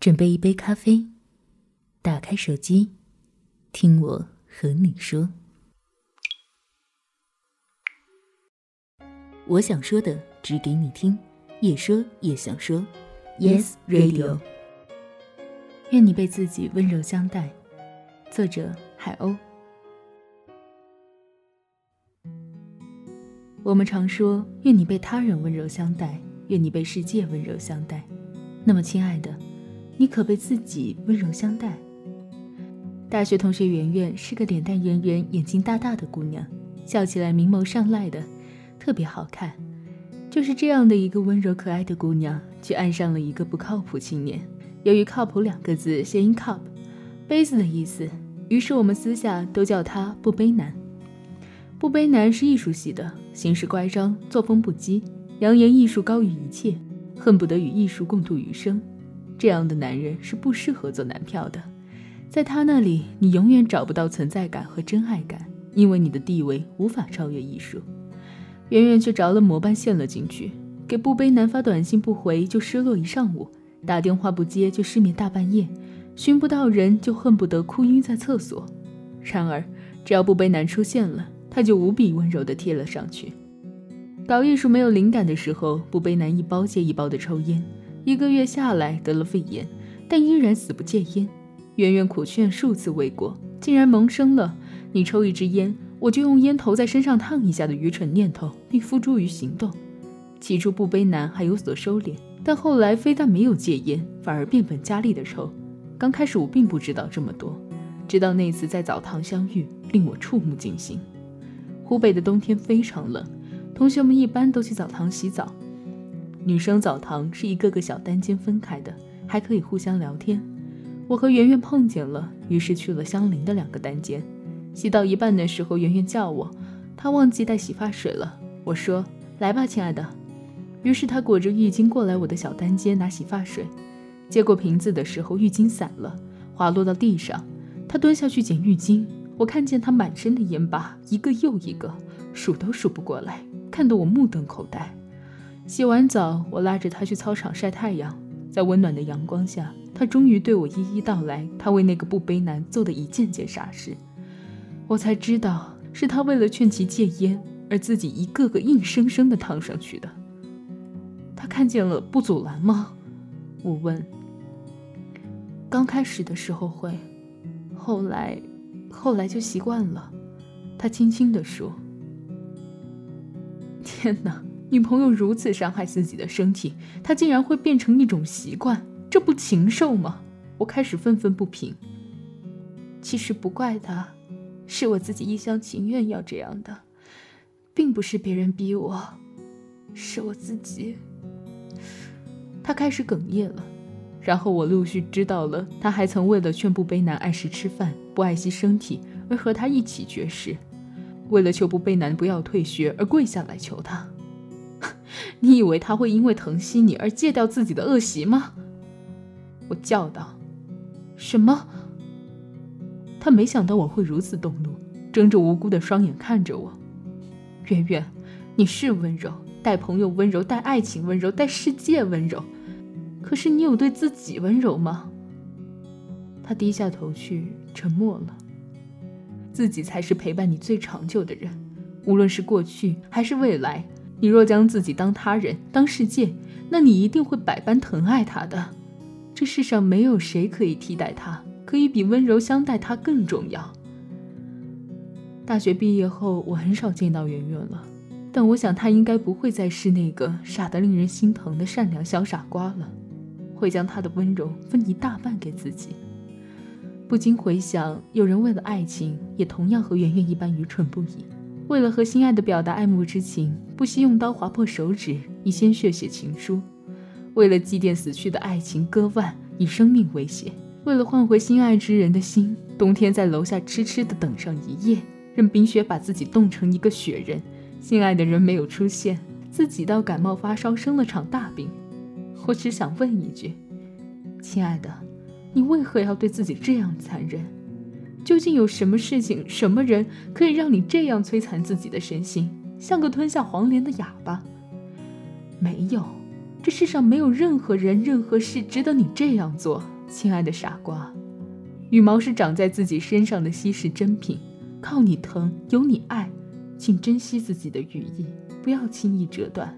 准备一杯咖啡，打开手机，听我和你说。我想说的，只给你听，也说也想说。Yes Radio。愿你被自己温柔相待。作者：海鸥。我们常说，愿你被他人温柔相待，愿你被世界温柔相待。那么，亲爱的。你可被自己温柔相待。大学同学圆圆是个脸蛋圆圆、眼睛大大的姑娘，笑起来明眸上睐的，特别好看。就是这样的一个温柔可爱的姑娘，却爱上了一个不靠谱青年。由于“靠谱”两个字谐音 “cup”，杯子的意思，于是我们私下都叫他“不杯男”。不杯男是艺术系的，行事乖张，作风不羁，扬言艺术高于一切，恨不得与艺术共度余生。这样的男人是不适合做男票的，在他那里，你永远找不到存在感和真爱感，因为你的地位无法超越艺术。圆圆却着了魔般陷了进去，给不背男发短信不回就失落一上午，打电话不接就失眠大半夜，寻不到人就恨不得哭晕在厕所。然而，只要不背男出现了，他就无比温柔地贴了上去。搞艺术没有灵感的时候，不背男一包接一包的抽烟。一个月下来得了肺炎，但依然死不戒烟。圆圆苦劝数次未果，竟然萌生了“你抽一支烟，我就用烟头在身上烫一下”的愚蠢念头，并付诸于行动。起初不悲男还有所收敛，但后来非但没有戒烟，反而变本加厉的抽。刚开始我并不知道这么多，直到那次在澡堂相遇，令我触目惊心。湖北的冬天非常冷，同学们一般都去澡堂洗澡。女生澡堂是一个个小单间分开的，还可以互相聊天。我和圆圆碰见了，于是去了相邻的两个单间。洗到一半的时候，圆圆叫我，她忘记带洗发水了。我说：“来吧，亲爱的。”于是她裹着浴巾过来我的小单间拿洗发水。接过瓶子的时候，浴巾散了，滑落到地上。她蹲下去捡浴巾，我看见她满身的烟疤，一个又一个，数都数不过来，看得我目瞪口呆。洗完澡，我拉着他去操场晒太阳。在温暖的阳光下，他终于对我一一道来他为那个不悲男做的一件件傻事。我才知道，是他为了劝其戒烟，而自己一个个硬生生的烫上去的。他看见了不阻拦吗？我问。刚开始的时候会，后来，后来就习惯了。他轻轻地说：“天哪！”女朋友如此伤害自己的身体，她竟然会变成一种习惯，这不禽兽吗？我开始愤愤不平。其实不怪他，是我自己一厢情愿要这样的，并不是别人逼我，是我自己。他开始哽咽了，然后我陆续知道了，他还曾为了劝不悲男按时吃饭、不爱惜身体，而和他一起绝食；为了求不悲男不要退学，而跪下来求他。你以为他会因为疼惜你而戒掉自己的恶习吗？我叫道。什么？他没想到我会如此动怒，睁着无辜的双眼看着我。圆圆，你是温柔，待朋友温柔，待爱情温柔，待世界温柔，可是你有对自己温柔吗？他低下头去，沉默了。自己才是陪伴你最长久的人，无论是过去还是未来。你若将自己当他人、当世界，那你一定会百般疼爱他的。这世上没有谁可以替代他，可以比温柔相待他更重要。大学毕业后，我很少见到圆圆了，但我想她应该不会再是那个傻得令人心疼的善良小傻瓜了，会将她的温柔分一大半给自己。不禁回想，有人为了爱情，也同样和圆圆一般愚蠢不已。为了和心爱的表达爱慕之情，不惜用刀划破手指，以鲜血写情书；为了祭奠死去的爱情，割腕，以生命威胁；为了换回心爱之人的心，冬天在楼下痴痴地等上一夜，任冰雪把自己冻成一个雪人。心爱的人没有出现，自己倒感冒发烧，生了场大病。我只想问一句，亲爱的，你为何要对自己这样残忍？究竟有什么事情、什么人可以让你这样摧残自己的身心，像个吞下黄连的哑巴？没有，这世上没有任何人、任何事值得你这样做，亲爱的傻瓜。羽毛是长在自己身上的稀世珍品，靠你疼，有你爱，请珍惜自己的羽翼，不要轻易折断，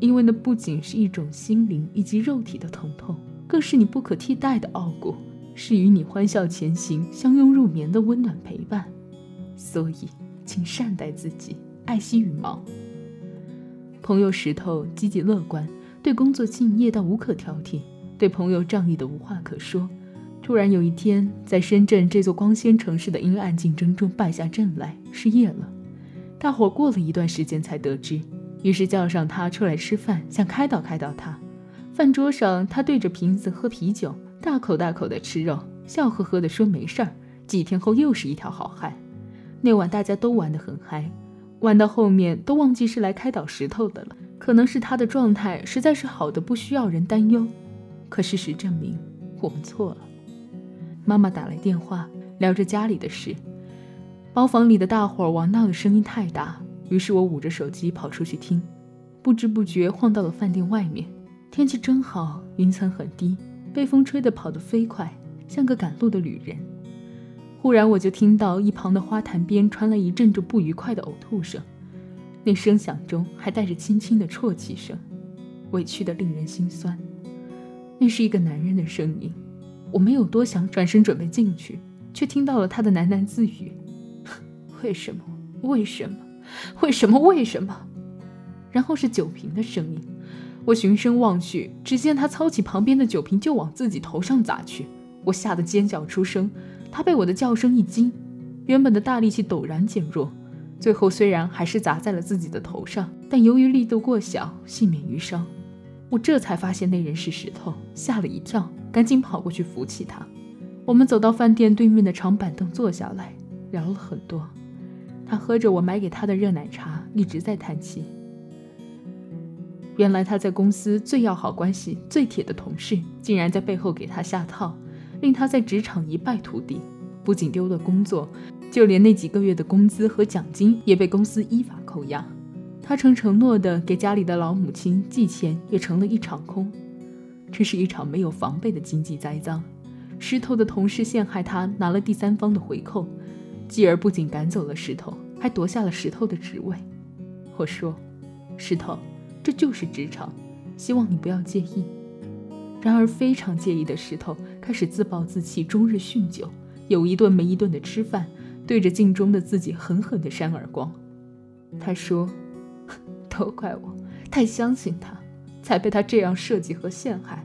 因为那不仅是一种心灵以及肉体的疼痛，更是你不可替代的傲骨，是与你欢笑前行、相拥入眠的温暖陪伴。所以，请善待自己，爱惜羽毛。朋友石头积极乐观。对工作敬业到无可挑剔，对朋友仗义的无话可说。突然有一天，在深圳这座光鲜城市的阴暗竞争中败下阵来，失业了。大伙过了一段时间才得知，于是叫上他出来吃饭，想开导开导他。饭桌上，他对着瓶子喝啤酒，大口大口的吃肉，笑呵呵的说没事儿。几天后又是一条好汉。那晚大家都玩得很嗨，玩到后面都忘记是来开导石头的了。可能是他的状态实在是好的不需要人担忧，可事实证明我们错了。妈妈打来电话，聊着家里的事。包房里的大伙儿玩闹的声音太大，于是我捂着手机跑出去听，不知不觉晃到了饭店外面。天气真好，云层很低，被风吹得跑得飞快，像个赶路的旅人。忽然我就听到一旁的花坛边传来一阵阵不愉快的呕吐声。那声响中还带着轻轻的啜泣声，委屈的令人心酸。那是一个男人的声音，我没有多想，转身准备进去，却听到了他的喃喃自语：“为什么？为什么？为什么？为什么？”然后是酒瓶的声音，我循声望去，只见他操起旁边的酒瓶就往自己头上砸去，我吓得尖叫出声，他被我的叫声一惊，原本的大力气陡然减弱。最后虽然还是砸在了自己的头上，但由于力度过小，幸免于伤。我这才发现那人是石头，吓了一跳，赶紧跑过去扶起他。我们走到饭店对面的长板凳坐下来，聊了很多。他喝着我买给他的热奶茶，一直在叹气。原来他在公司最要好关系、最铁的同事，竟然在背后给他下套，令他在职场一败涂地，不仅丢了工作。就连那几个月的工资和奖金也被公司依法扣押，他曾承诺的给家里的老母亲寄钱也成了一场空。这是一场没有防备的经济栽赃。石头的同事陷害他拿了第三方的回扣，继而不仅赶走了石头，还夺下了石头的职位。我说：“石头，这就是职场，希望你不要介意。”然而非常介意的石头开始自暴自弃，终日酗酒，有一顿没一顿的吃饭。对着镜中的自己狠狠地扇耳光，他说：“都怪我太相信他，才被他这样设计和陷害。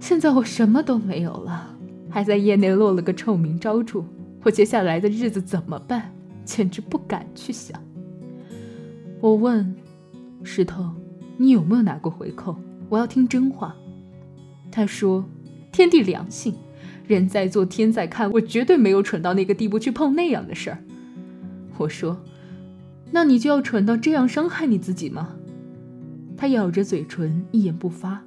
现在我什么都没有了，还在业内落了个臭名昭著，我接下来的日子怎么办？简直不敢去想。”我问石头：“你有没有拿过回扣？我要听真话。”他说：“天地良心。”人在做，天在看，我绝对没有蠢到那个地步去碰那样的事儿。我说：“那你就要蠢到这样伤害你自己吗？”他咬着嘴唇，一言不发。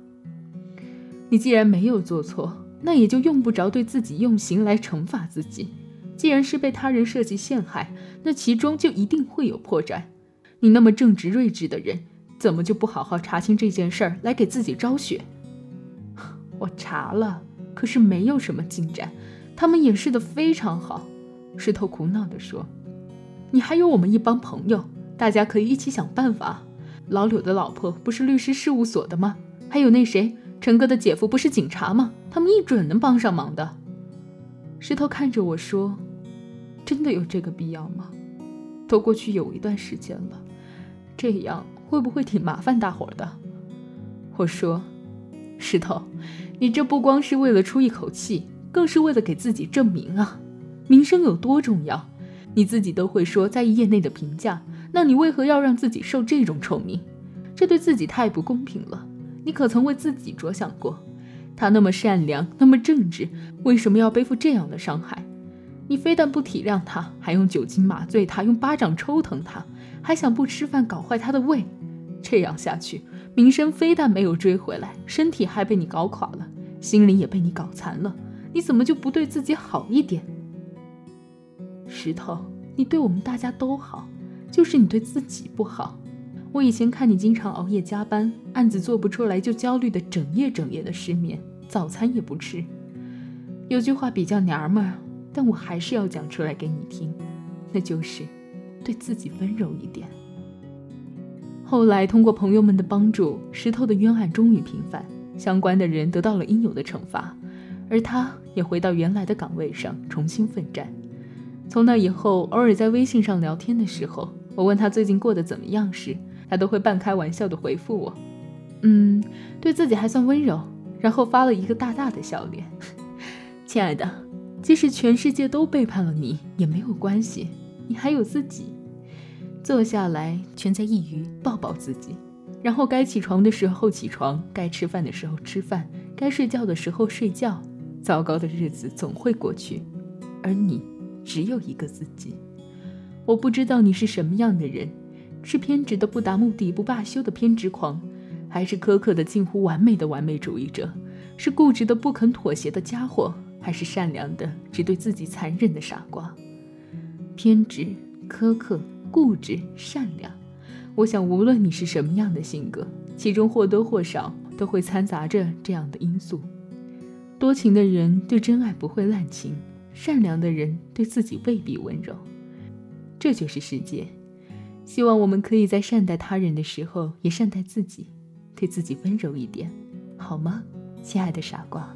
你既然没有做错，那也就用不着对自己用刑来惩罚自己。既然是被他人设计陷害，那其中就一定会有破绽。你那么正直睿智的人，怎么就不好好查清这件事儿来给自己昭雪？我查了。可是没有什么进展，他们掩饰的非常好。石头苦恼地说：“你还有我们一帮朋友，大家可以一起想办法。老柳的老婆不是律师事务所的吗？还有那谁，陈哥的姐夫不是警察吗？他们一准能帮上忙的。”石头看着我说：“真的有这个必要吗？都过去有一段时间了，这样会不会挺麻烦大伙的？”我说：“石头。”你这不光是为了出一口气，更是为了给自己证明啊！名声有多重要，你自己都会说在意业内的评价，那你为何要让自己受这种臭名？这对自己太不公平了。你可曾为自己着想过？他那么善良，那么正直，为什么要背负这样的伤害？你非但不体谅他，还用酒精麻醉他，用巴掌抽疼他，还想不吃饭搞坏他的胃。这样下去，名声非但没有追回来，身体还被你搞垮了。心灵也被你搞残了，你怎么就不对自己好一点？石头，你对我们大家都好，就是你对自己不好。我以前看你经常熬夜加班，案子做不出来就焦虑的整夜整夜的失眠，早餐也不吃。有句话比较娘们儿，但我还是要讲出来给你听，那就是对自己温柔一点。后来通过朋友们的帮助，石头的冤案终于平反，相关的人得到了应有的惩罚，而他也回到原来的岗位上重新奋战。从那以后，偶尔在微信上聊天的时候，我问他最近过得怎么样时，他都会半开玩笑的回复我：“嗯，对自己还算温柔。”然后发了一个大大的笑脸。亲爱的，即使全世界都背叛了你也没有关系，你还有自己。坐下来，全在一隅，抱抱自己，然后该起床的时候起床，该吃饭的时候吃饭，该睡觉的时候睡觉。糟糕的日子总会过去，而你只有一个自己。我不知道你是什么样的人。是偏执的不达目的不罢休的偏执狂，还是苛刻的近乎完美的完美主义者？是固执的不肯妥协的家伙，还是善良的只对自己残忍的傻瓜？偏执、苛刻、固执、善良，我想无论你是什么样的性格，其中或多或少都会掺杂着这样的因素。多情的人对真爱不会滥情，善良的人对自己未必温柔。这就是世界。希望我们可以在善待他人的时候，也善待自己，对自己温柔一点，好吗，亲爱的傻瓜？